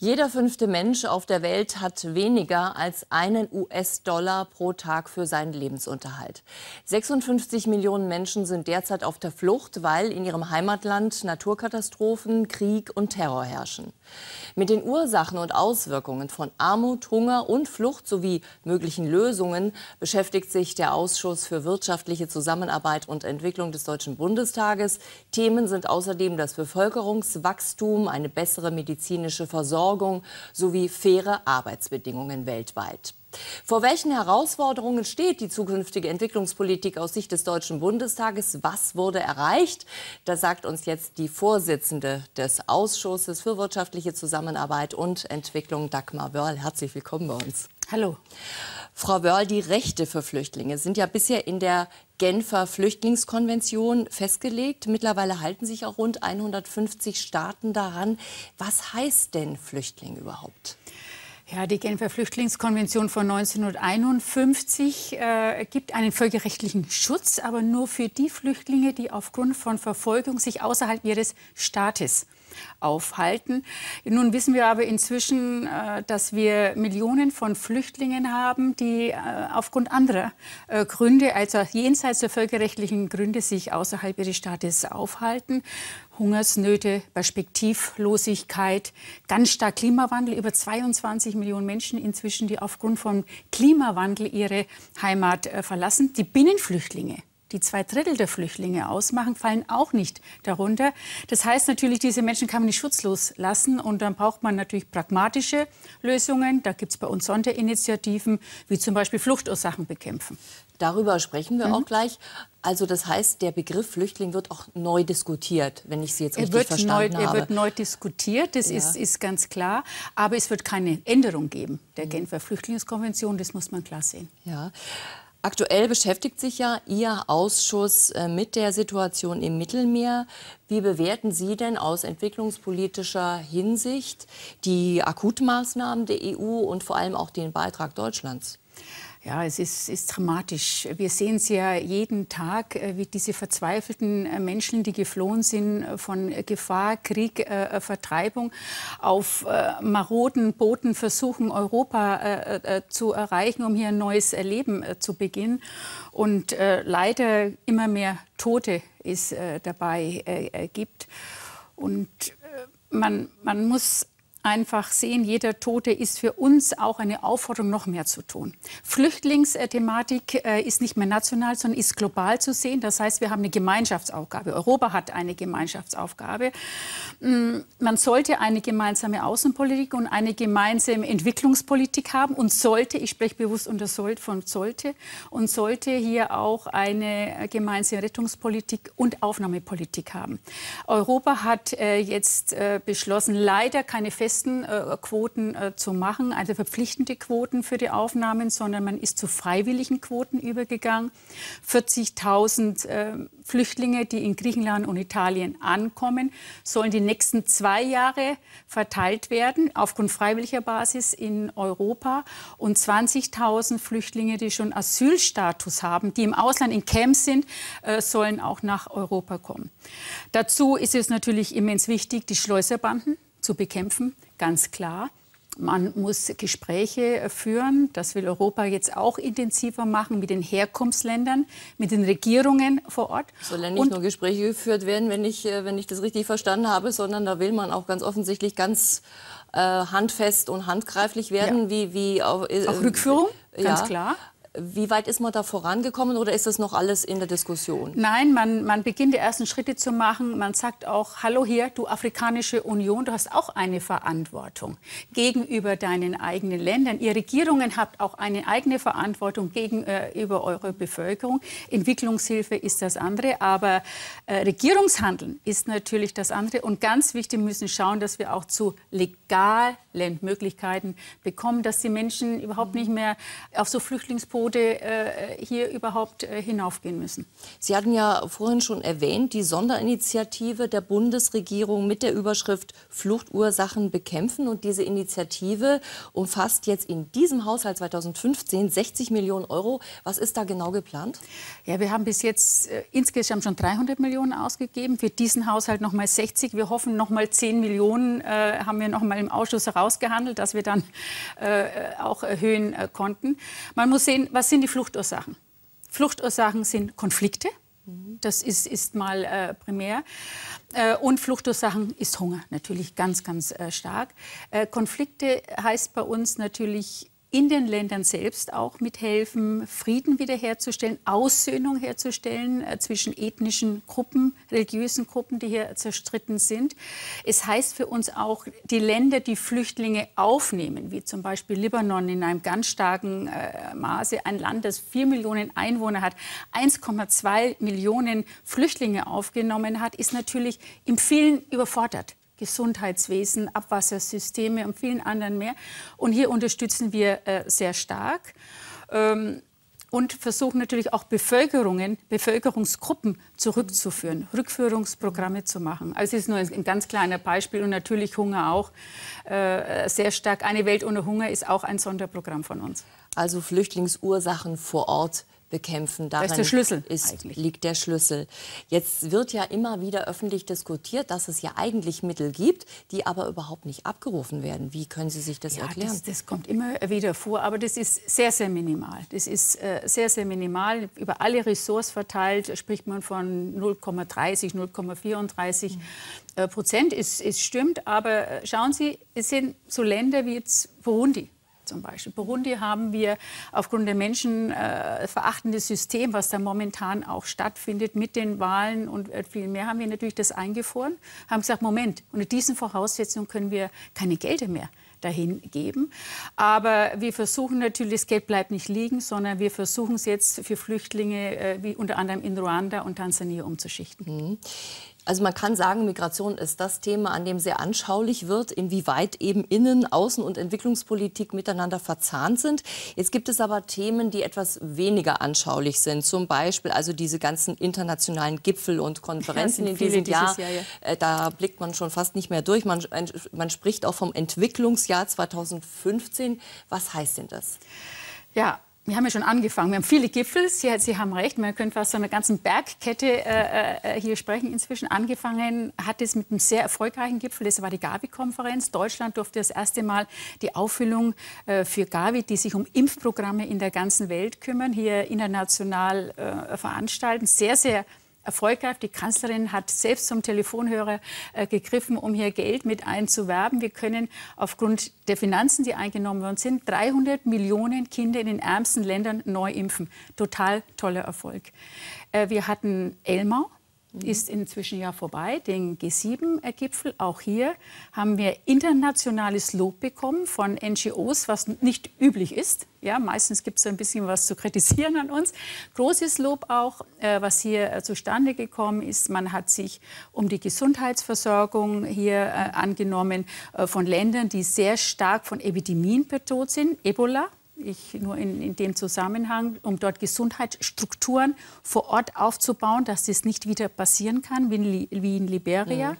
Jeder fünfte Mensch auf der Welt hat weniger als einen US-Dollar pro Tag für seinen Lebensunterhalt. 56 Millionen Menschen sind derzeit auf der Flucht, weil in ihrem Heimatland Naturkatastrophen, Krieg und Terror herrschen. Mit den Ursachen und Auswirkungen von Armut, Hunger und Flucht sowie möglichen Lösungen beschäftigt sich der Ausschuss für wirtschaftliche Zusammenarbeit und Entwicklung des Deutschen Bundestages. Themen sind außerdem das Bevölkerungswachstum, eine bessere medizinische Versorgung, Versorgung sowie faire Arbeitsbedingungen weltweit. Vor welchen Herausforderungen steht die zukünftige Entwicklungspolitik aus Sicht des Deutschen Bundestages? Was wurde erreicht? Das sagt uns jetzt die Vorsitzende des Ausschusses für wirtschaftliche Zusammenarbeit und Entwicklung, Dagmar Wörl. Herzlich willkommen bei uns. Hallo. Frau Wörl, die Rechte für Flüchtlinge sind ja bisher in der Genfer Flüchtlingskonvention festgelegt. Mittlerweile halten sich auch rund 150 Staaten daran. Was heißt denn Flüchtling überhaupt? Ja, die Genfer Flüchtlingskonvention von 1951 äh, gibt einen völkerrechtlichen Schutz, aber nur für die Flüchtlinge, die aufgrund von Verfolgung sich außerhalb ihres Staates aufhalten. Nun wissen wir aber inzwischen, äh, dass wir Millionen von Flüchtlingen haben, die äh, aufgrund anderer äh, Gründe, also jenseits der völkerrechtlichen Gründe, sich außerhalb ihres Staates aufhalten. Hungersnöte, Perspektivlosigkeit, ganz stark Klimawandel. Über 22 Millionen Menschen inzwischen, die aufgrund von Klimawandel ihre Heimat verlassen. Die Binnenflüchtlinge die zwei Drittel der Flüchtlinge ausmachen, fallen auch nicht darunter. Das heißt natürlich, diese Menschen kann man nicht schutzlos lassen und dann braucht man natürlich pragmatische Lösungen. Da gibt es bei uns Sonderinitiativen, wie zum Beispiel Fluchtursachen bekämpfen. Darüber sprechen wir mhm. auch gleich. Also das heißt, der Begriff Flüchtling wird auch neu diskutiert, wenn ich Sie jetzt richtig verstanden neu, habe. Er wird neu diskutiert, das ja. ist, ist ganz klar. Aber es wird keine Änderung geben der mhm. Genfer Flüchtlingskonvention, das muss man klar sehen. Ja. Aktuell beschäftigt sich ja Ihr Ausschuss äh, mit der Situation im Mittelmeer. Wie bewerten Sie denn aus entwicklungspolitischer Hinsicht die Akutmaßnahmen der EU und vor allem auch den Beitrag Deutschlands? Ja, es ist, ist, dramatisch. Wir sehen es ja jeden Tag, äh, wie diese verzweifelten äh, Menschen, die geflohen sind äh, von Gefahr, Krieg, äh, Vertreibung, auf äh, maroden Booten versuchen, Europa äh, zu erreichen, um hier ein neues Leben zu beginnen. Und leider immer mehr Tote es dabei gibt. Und man, man muss einfach sehen, jeder Tote ist für uns auch eine Aufforderung, noch mehr zu tun. Flüchtlingsthematik äh, ist nicht mehr national, sondern ist global zu sehen. Das heißt, wir haben eine Gemeinschaftsaufgabe. Europa hat eine Gemeinschaftsaufgabe. Mm, man sollte eine gemeinsame Außenpolitik und eine gemeinsame Entwicklungspolitik haben und sollte, ich spreche bewusst unter sollte, von sollte, und sollte hier auch eine gemeinsame Rettungspolitik und Aufnahmepolitik haben. Europa hat äh, jetzt äh, beschlossen, leider keine festen festen äh, Quoten äh, zu machen, also verpflichtende Quoten für die Aufnahmen, sondern man ist zu freiwilligen Quoten übergegangen. 40.000 äh, Flüchtlinge, die in Griechenland und Italien ankommen, sollen die nächsten zwei Jahre verteilt werden, aufgrund freiwilliger Basis in Europa. Und 20.000 Flüchtlinge, die schon Asylstatus haben, die im Ausland in Camps sind, äh, sollen auch nach Europa kommen. Dazu ist es natürlich immens wichtig, die Schleuserbanden zu bekämpfen, ganz klar. Man muss Gespräche führen. Das will Europa jetzt auch intensiver machen mit den Herkunftsländern, mit den Regierungen vor Ort. Sollen ja nicht und nur Gespräche geführt werden, wenn ich, äh, wenn ich das richtig verstanden habe, sondern da will man auch ganz offensichtlich ganz äh, handfest und handgreiflich werden. Ja. Wie, wie, äh, auch Rückführung, ganz ja. klar. Wie weit ist man da vorangekommen oder ist das noch alles in der Diskussion? Nein, man, man beginnt die ersten Schritte zu machen. Man sagt auch, hallo hier, du Afrikanische Union, du hast auch eine Verantwortung gegenüber deinen eigenen Ländern. Ihr Regierungen habt auch eine eigene Verantwortung gegenüber eurer Bevölkerung. Entwicklungshilfe ist das andere, aber äh, Regierungshandeln ist natürlich das andere. Und ganz wichtig, wir müssen schauen, dass wir auch zu legalen Möglichkeiten bekommen, dass die Menschen überhaupt nicht mehr auf so Flüchtlingsboote Methode äh, hier überhaupt äh, hinaufgehen müssen. Sie hatten ja vorhin schon erwähnt, die Sonderinitiative der Bundesregierung mit der Überschrift Fluchtursachen bekämpfen. Und diese Initiative umfasst jetzt in diesem Haushalt 2015 60 Millionen Euro. Was ist da genau geplant? Ja, wir haben bis jetzt äh, insgesamt schon 300 Millionen ausgegeben. Für diesen Haushalt noch mal 60. Wir hoffen, noch mal 10 Millionen äh, haben wir noch mal im Ausschuss heraus ausgehandelt, dass wir dann äh, auch erhöhen äh, konnten. Man muss sehen, was sind die Fluchtursachen? Fluchtursachen sind Konflikte. Das ist, ist mal äh, primär. Äh, und Fluchtursachen ist Hunger, natürlich ganz, ganz äh, stark. Äh, Konflikte heißt bei uns natürlich in den Ländern selbst auch mithelfen, Frieden wiederherzustellen, Aussöhnung herzustellen äh, zwischen ethnischen Gruppen, religiösen Gruppen, die hier zerstritten sind. Es heißt für uns auch, die Länder, die Flüchtlinge aufnehmen, wie zum Beispiel Libanon in einem ganz starken äh, Maße, ein Land, das vier Millionen Einwohner hat, 1,2 Millionen Flüchtlinge aufgenommen hat, ist natürlich im vielen überfordert. Gesundheitswesen, Abwassersysteme und vielen anderen mehr. Und hier unterstützen wir äh, sehr stark. Ähm, und versuchen natürlich auch Bevölkerungen, Bevölkerungsgruppen zurückzuführen, Rückführungsprogramme zu machen. Also es ist nur ein ganz kleiner Beispiel und natürlich Hunger auch äh, sehr stark. Eine Welt ohne Hunger ist auch ein Sonderprogramm von uns. Also Flüchtlingsursachen vor Ort bekämpfen. Darin das ist der Schlüssel ist, liegt der Schlüssel. Jetzt wird ja immer wieder öffentlich diskutiert, dass es ja eigentlich Mittel gibt, die aber überhaupt nicht abgerufen werden. Wie können Sie sich das ja, erklären? Das, das, kommt immer wieder vor, aber das ist sehr, sehr minimal. Das ist äh, sehr, sehr minimal. Über alle Ressorts verteilt spricht man von 0,30, 0,34 mhm. äh, Prozent. Es, es stimmt, aber äh, schauen Sie, es sind so Länder wie jetzt Burundi zum Beispiel. Burundi haben wir aufgrund der menschenverachtende äh, System, was da momentan auch stattfindet mit den Wahlen und äh, viel mehr, haben wir natürlich das eingefroren, haben gesagt, Moment, unter diesen Voraussetzungen können wir keine Gelder mehr dahin geben. Aber wir versuchen natürlich, das Geld bleibt nicht liegen, sondern wir versuchen es jetzt für Flüchtlinge äh, wie unter anderem in Ruanda und Tansania umzuschichten. Mhm. Also man kann sagen, Migration ist das Thema, an dem sehr anschaulich wird, inwieweit eben Innen-, Außen- und Entwicklungspolitik miteinander verzahnt sind. Jetzt gibt es aber Themen, die etwas weniger anschaulich sind. Zum Beispiel also diese ganzen internationalen Gipfel und Konferenzen in diesem Jahr. Jahr ja. Äh, da blickt man schon fast nicht mehr durch. Man, man spricht auch vom Entwicklungsjahr 2015. Was heißt denn das? Ja, wir haben ja schon angefangen. Wir haben viele Gipfel. Sie, Sie haben recht. Man könnte fast von einer ganzen Bergkette äh, äh, hier sprechen. Inzwischen angefangen hat es mit einem sehr erfolgreichen Gipfel. Das war die Gavi-Konferenz. Deutschland durfte das erste Mal die Auffüllung äh, für Gavi, die sich um Impfprogramme in der ganzen Welt kümmern, hier international äh, veranstalten. Sehr, sehr erfolgreich. Die Kanzlerin hat selbst zum Telefonhörer äh, gegriffen, um hier Geld mit einzuwerben. Wir können aufgrund der Finanzen, die eingenommen worden sind, 300 Millionen Kinder in den ärmsten Ländern neu impfen. Total toller Erfolg. Äh, wir hatten Elmau ist inzwischen ja vorbei, den G7-Gipfel. Auch hier haben wir internationales Lob bekommen von NGOs, was nicht üblich ist. Ja, meistens gibt es ein bisschen was zu kritisieren an uns. Großes Lob auch, äh, was hier äh, zustande gekommen ist. Man hat sich um die Gesundheitsversorgung hier äh, angenommen äh, von Ländern, die sehr stark von Epidemien bedroht sind. Ebola ich nur in, in, dem Zusammenhang, um dort Gesundheitsstrukturen vor Ort aufzubauen, dass das nicht wieder passieren kann, wie in, wie in Liberia. Mhm.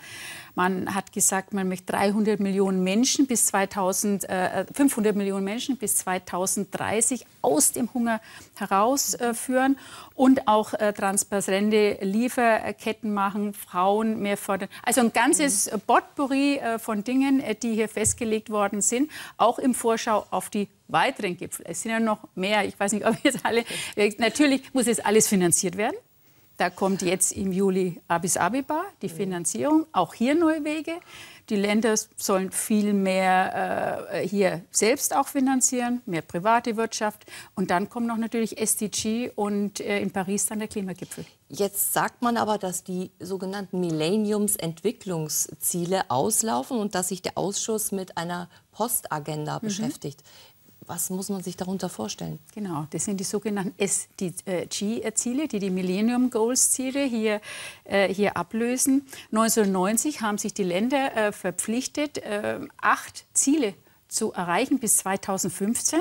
Man hat gesagt, man möchte 300 Millionen Menschen bis 2000, äh, 500 Millionen Menschen bis 2030 aus dem Hunger herausführen und auch äh, transparente Lieferketten machen, Frauen mehr fördern. Also ein ganzes mhm. Potpourri äh, von Dingen, äh, die hier festgelegt worden sind, auch im Vorschau auf die weiteren Gipfel. Es sind ja noch mehr. Ich weiß nicht, ob jetzt alle. Natürlich muss jetzt alles finanziert werden. Da kommt jetzt im Juli Addis Abeba die Finanzierung. Auch hier neue Wege. Die Länder sollen viel mehr äh, hier selbst auch finanzieren, mehr private Wirtschaft. Und dann kommt noch natürlich SDG und äh, in Paris dann der Klimagipfel. Jetzt sagt man aber, dass die sogenannten Millenniums-Entwicklungsziele auslaufen und dass sich der Ausschuss mit einer Postagenda mhm. beschäftigt. Was muss man sich darunter vorstellen? Genau, das sind die sogenannten SDG-Ziele, die die Millennium Goals-Ziele hier, äh, hier ablösen. 1990 haben sich die Länder äh, verpflichtet, äh, acht Ziele zu erreichen bis 2015.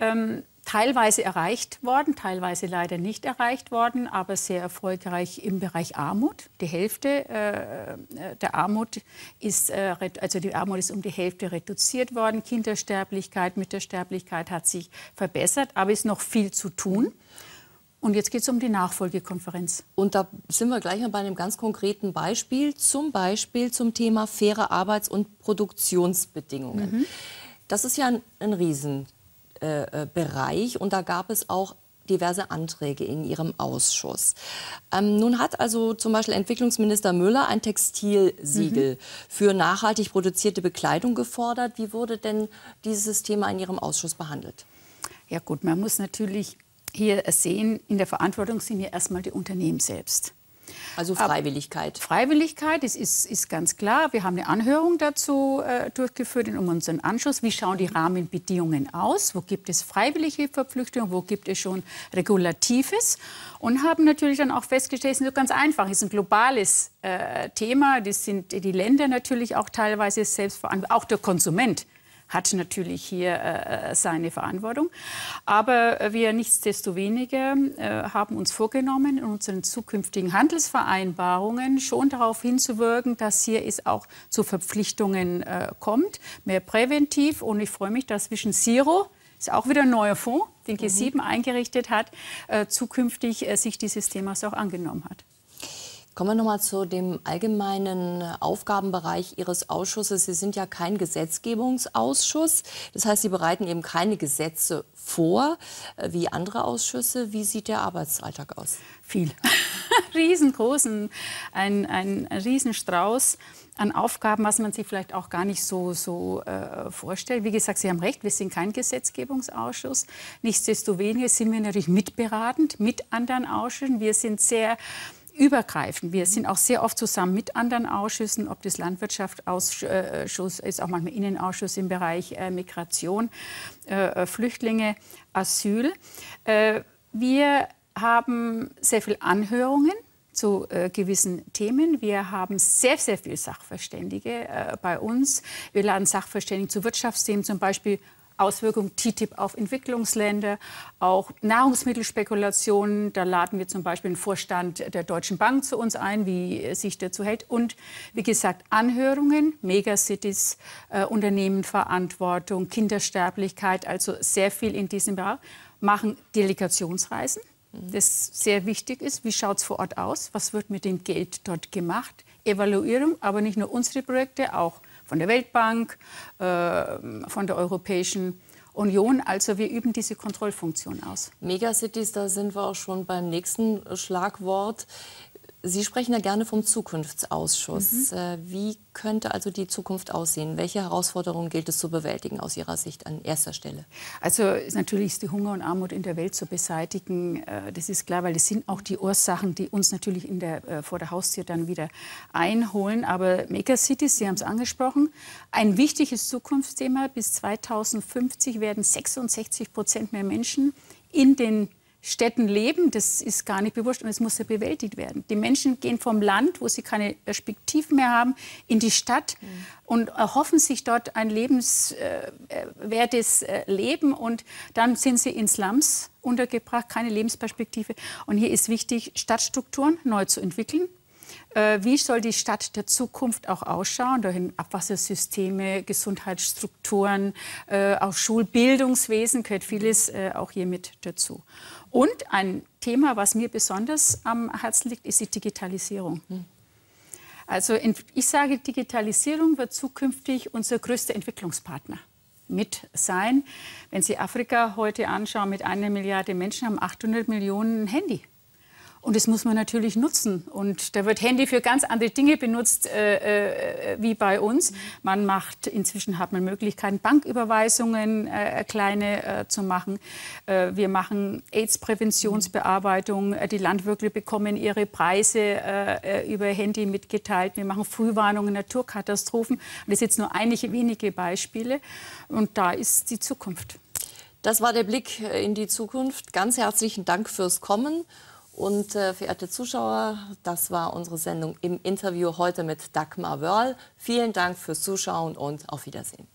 Ähm, teilweise erreicht worden, teilweise leider nicht erreicht worden, aber sehr erfolgreich im Bereich Armut. Die Hälfte äh, der Armut ist, äh, also die Armut ist um die Hälfte reduziert worden. Kindersterblichkeit, Müttersterblichkeit hat sich verbessert, aber es ist noch viel zu tun. Und jetzt geht es um die Nachfolgekonferenz. Und da sind wir gleich mal bei einem ganz konkreten Beispiel, zum Beispiel zum Thema faire Arbeits- und Produktionsbedingungen. Mhm. Das ist ja ein, ein Riesenbereich äh, und da gab es auch diverse Anträge in ihrem Ausschuss. Ähm, nun hat also zum Beispiel Entwicklungsminister Müller ein Textilsiegel mhm. für nachhaltig produzierte Bekleidung gefordert. Wie wurde denn dieses Thema in Ihrem Ausschuss behandelt? Ja gut, man muss natürlich hier sehen, in der Verantwortung sind ja erstmal die Unternehmen selbst. Also Freiwilligkeit. Aber Freiwilligkeit, das ist, ist ganz klar. Wir haben eine Anhörung dazu äh, durchgeführt in unseren Anschluss. Wie schauen die Rahmenbedingungen aus? Wo gibt es freiwillige Verpflichtungen? Wo gibt es schon Regulatives? Und haben natürlich dann auch festgestellt, es ist nicht ganz einfach. Es ist ein globales äh, Thema. Das sind die Länder natürlich auch teilweise selbst verantwortlich. Auch der Konsument hat natürlich hier äh, seine Verantwortung. Aber wir nichtsdestoweniger äh, haben uns vorgenommen, in unseren zukünftigen Handelsvereinbarungen schon darauf hinzuwirken, dass hier es auch zu Verpflichtungen äh, kommt, mehr präventiv. Und ich freue mich, dass zwischen Zero ist auch wieder ein neuer Fonds, den G7 mhm. eingerichtet hat, äh, zukünftig äh, sich dieses Themas auch angenommen hat. Kommen wir noch mal zu dem allgemeinen Aufgabenbereich Ihres Ausschusses. Sie sind ja kein Gesetzgebungsausschuss. Das heißt, Sie bereiten eben keine Gesetze vor äh, wie andere Ausschüsse. Wie sieht der Arbeitsalltag aus? Viel. Riesengroßen, ein, ein Riesenstrauß an Aufgaben, was man sich vielleicht auch gar nicht so, so äh, vorstellt. Wie gesagt, Sie haben recht, wir sind kein Gesetzgebungsausschuss. Nichtsdestoweniger sind wir natürlich mitberatend mit anderen Ausschüssen. Wir sind sehr übergreifend. Wir sind auch sehr oft zusammen mit anderen Ausschüssen, ob das Landwirtschaftsausschuss ist, auch manchmal Innenausschuss im Bereich äh, Migration, äh, Flüchtlinge, Asyl. Äh, wir haben sehr viele Anhörungen zu äh, gewissen Themen. Wir haben sehr, sehr viele Sachverständige äh, bei uns. Wir laden Sachverständige zu Wirtschaftsthemen, zum Beispiel Auswirkungen TTIP auf Entwicklungsländer, auch Nahrungsmittelspekulationen. Da laden wir zum Beispiel den Vorstand der Deutschen Bank zu uns ein, wie er sich dazu hält. Und wie gesagt, Anhörungen, Megacities, äh, Unternehmenverantwortung, Kindersterblichkeit, also sehr viel in diesem Bereich. Machen Delegationsreisen, das sehr wichtig ist. Wie schaut es vor Ort aus? Was wird mit dem Geld dort gemacht? Evaluierung, aber nicht nur unsere Projekte, auch von der Weltbank, äh, von der Europäischen Union. Also wir üben diese Kontrollfunktion aus. Megacities, da sind wir auch schon beim nächsten Schlagwort. Sie sprechen ja gerne vom Zukunftsausschuss. Mhm. Äh, wie könnte also die Zukunft aussehen? Welche Herausforderungen gilt es zu bewältigen aus Ihrer Sicht an erster Stelle? Also natürlich ist die Hunger und Armut in der Welt zu beseitigen. Äh, das ist klar, weil das sind auch die Ursachen, die uns natürlich in der, äh, vor der Haustür dann wieder einholen. Aber Megacities, Sie haben es angesprochen, ein wichtiges Zukunftsthema. Bis 2050 werden 66 Prozent mehr Menschen in den Städten leben, das ist gar nicht bewusst und es muss ja bewältigt werden. Die Menschen gehen vom Land, wo sie keine Perspektiven mehr haben, in die Stadt mhm. und erhoffen sich dort ein lebenswertes äh, Leben und dann sind sie in Slums untergebracht, keine Lebensperspektive. Und hier ist wichtig, Stadtstrukturen neu zu entwickeln, wie soll die Stadt der Zukunft auch ausschauen? Dahin Abwassersysteme, Gesundheitsstrukturen, äh, auch Schulbildungswesen gehört vieles äh, auch hier mit dazu. Und ein Thema, was mir besonders am Herzen liegt, ist die Digitalisierung. Hm. Also ich sage, Digitalisierung wird zukünftig unser größter Entwicklungspartner mit sein. Wenn Sie Afrika heute anschauen, mit einer Milliarde Menschen haben 800 Millionen Handy. Und das muss man natürlich nutzen. Und da wird Handy für ganz andere Dinge benutzt äh, äh, wie bei uns. Man macht, inzwischen hat man Möglichkeiten, Banküberweisungen äh, kleine äh, zu machen. Äh, wir machen AIDS-Präventionsbearbeitung. Äh, die Landwirte bekommen ihre Preise über Handy mitgeteilt. Wir machen Frühwarnungen, Naturkatastrophen. Das sind jetzt nur einige wenige Beispiele. Und da ist die Zukunft. Das war der Blick in die Zukunft. Ganz herzlichen Dank fürs Kommen. Und äh, verehrte Zuschauer, das war unsere Sendung im Interview heute mit Dagmar Wörl. Vielen Dank fürs Zuschauen und auf Wiedersehen.